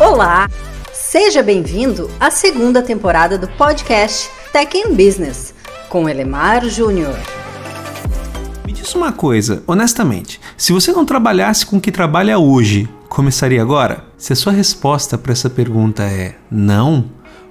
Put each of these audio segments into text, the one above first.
Olá! Seja bem-vindo à segunda temporada do podcast Tech in Business com Elemar Júnior. Me diz uma coisa, honestamente, se você não trabalhasse com o que trabalha hoje, começaria agora? Se a sua resposta para essa pergunta é não,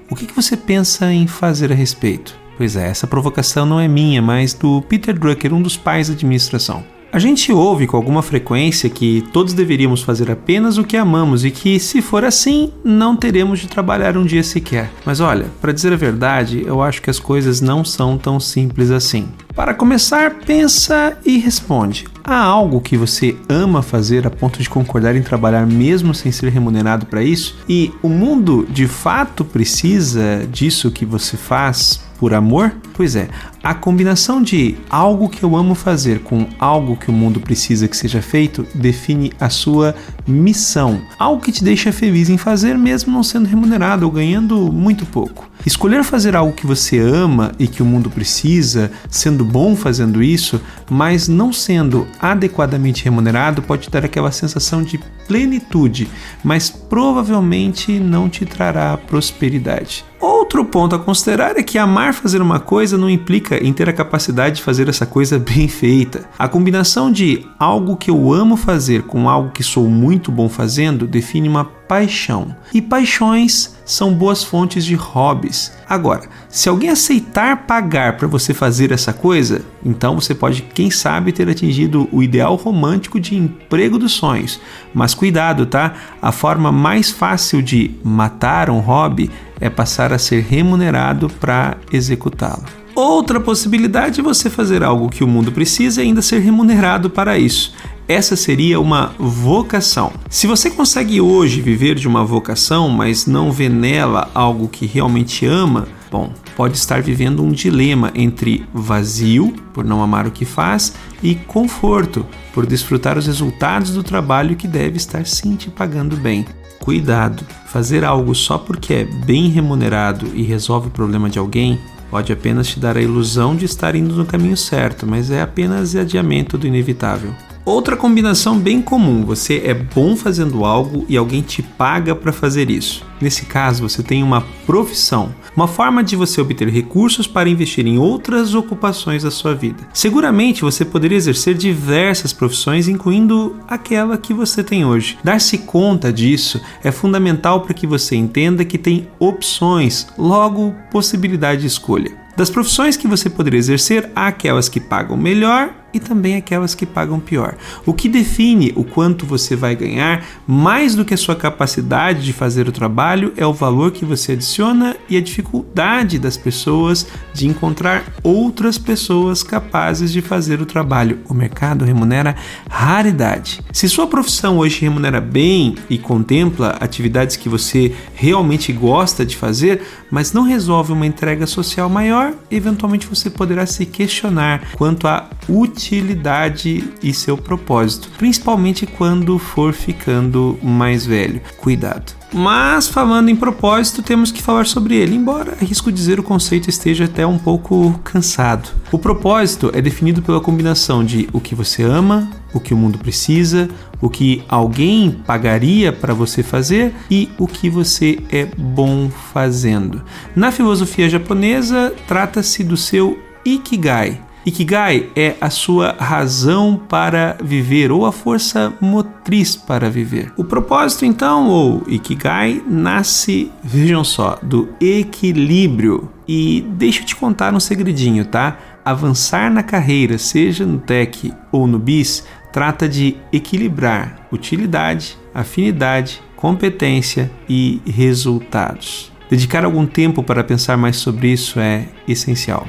o que, você pensa em fazer a respeito? Pois é, essa provocação não é minha, mas do Peter Drucker, um dos pais da administração. A gente ouve com alguma frequência que todos deveríamos fazer apenas o que amamos e que, se for assim, não teremos de trabalhar um dia sequer. Mas olha, para dizer a verdade, eu acho que as coisas não são tão simples assim. Para começar, pensa e responde: há algo que você ama fazer a ponto de concordar em trabalhar mesmo sem ser remunerado para isso? E o mundo de fato precisa disso que você faz por amor? Pois é, a combinação de algo que eu amo fazer com algo que o mundo precisa que seja feito define a sua missão, algo que te deixa feliz em fazer mesmo não sendo remunerado ou ganhando muito pouco. Escolher fazer algo que você ama e que o mundo precisa, sendo bom fazendo isso, mas não sendo adequadamente remunerado, pode dar aquela sensação de plenitude, mas provavelmente não te trará prosperidade. Outro ponto a considerar é que amar fazer uma coisa não implica em ter a capacidade de fazer essa coisa bem feita. A combinação de algo que eu amo fazer com algo que sou muito bom fazendo define uma paixão. E paixões são boas fontes de hobbies. Agora, se alguém aceitar pagar para você fazer essa coisa, então você pode, quem sabe, ter atingido o ideal romântico de emprego dos sonhos. Mas cuidado, tá? A forma mais fácil de matar um hobby é passar a ser remunerado para executá-lo. Outra possibilidade é você fazer algo que o mundo precisa e ainda ser remunerado para isso. Essa seria uma vocação. Se você consegue hoje viver de uma vocação, mas não vê nela algo que realmente ama, bom, pode estar vivendo um dilema entre vazio, por não amar o que faz, e conforto, por desfrutar os resultados do trabalho que deve estar sim te pagando bem. Cuidado, fazer algo só porque é bem remunerado e resolve o problema de alguém pode apenas te dar a ilusão de estar indo no caminho certo, mas é apenas adiamento do inevitável. Outra combinação bem comum: você é bom fazendo algo e alguém te paga para fazer isso. Nesse caso, você tem uma profissão, uma forma de você obter recursos para investir em outras ocupações da sua vida. Seguramente você poderia exercer diversas profissões, incluindo aquela que você tem hoje. Dar-se conta disso é fundamental para que você entenda que tem opções, logo possibilidade de escolha. Das profissões que você poderia exercer, há aquelas que pagam melhor e também aquelas que pagam pior. O que define o quanto você vai ganhar, mais do que a sua capacidade de fazer o trabalho, é o valor que você adiciona e a dificuldade das pessoas de encontrar outras pessoas capazes de fazer o trabalho. O mercado remunera raridade. Se sua profissão hoje remunera bem e contempla atividades que você realmente gosta de fazer, mas não resolve uma entrega social maior, eventualmente você poderá se questionar quanto à utilidade utilidade e seu propósito, principalmente quando for ficando mais velho. Cuidado. Mas falando em propósito, temos que falar sobre ele, embora arrisco dizer o conceito esteja até um pouco cansado. O propósito é definido pela combinação de o que você ama, o que o mundo precisa, o que alguém pagaria para você fazer e o que você é bom fazendo. Na filosofia japonesa, trata-se do seu ikigai, Ikigai é a sua razão para viver ou a força motriz para viver. O propósito, então, ou Ikigai, nasce, vejam só, do equilíbrio. E deixa eu te contar um segredinho, tá? Avançar na carreira, seja no tech ou no bis, trata de equilibrar utilidade, afinidade, competência e resultados. Dedicar algum tempo para pensar mais sobre isso é essencial.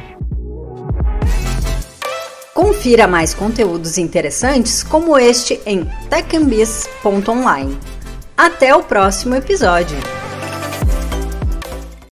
Confira mais conteúdos interessantes como este em techambis.online. Até o próximo episódio!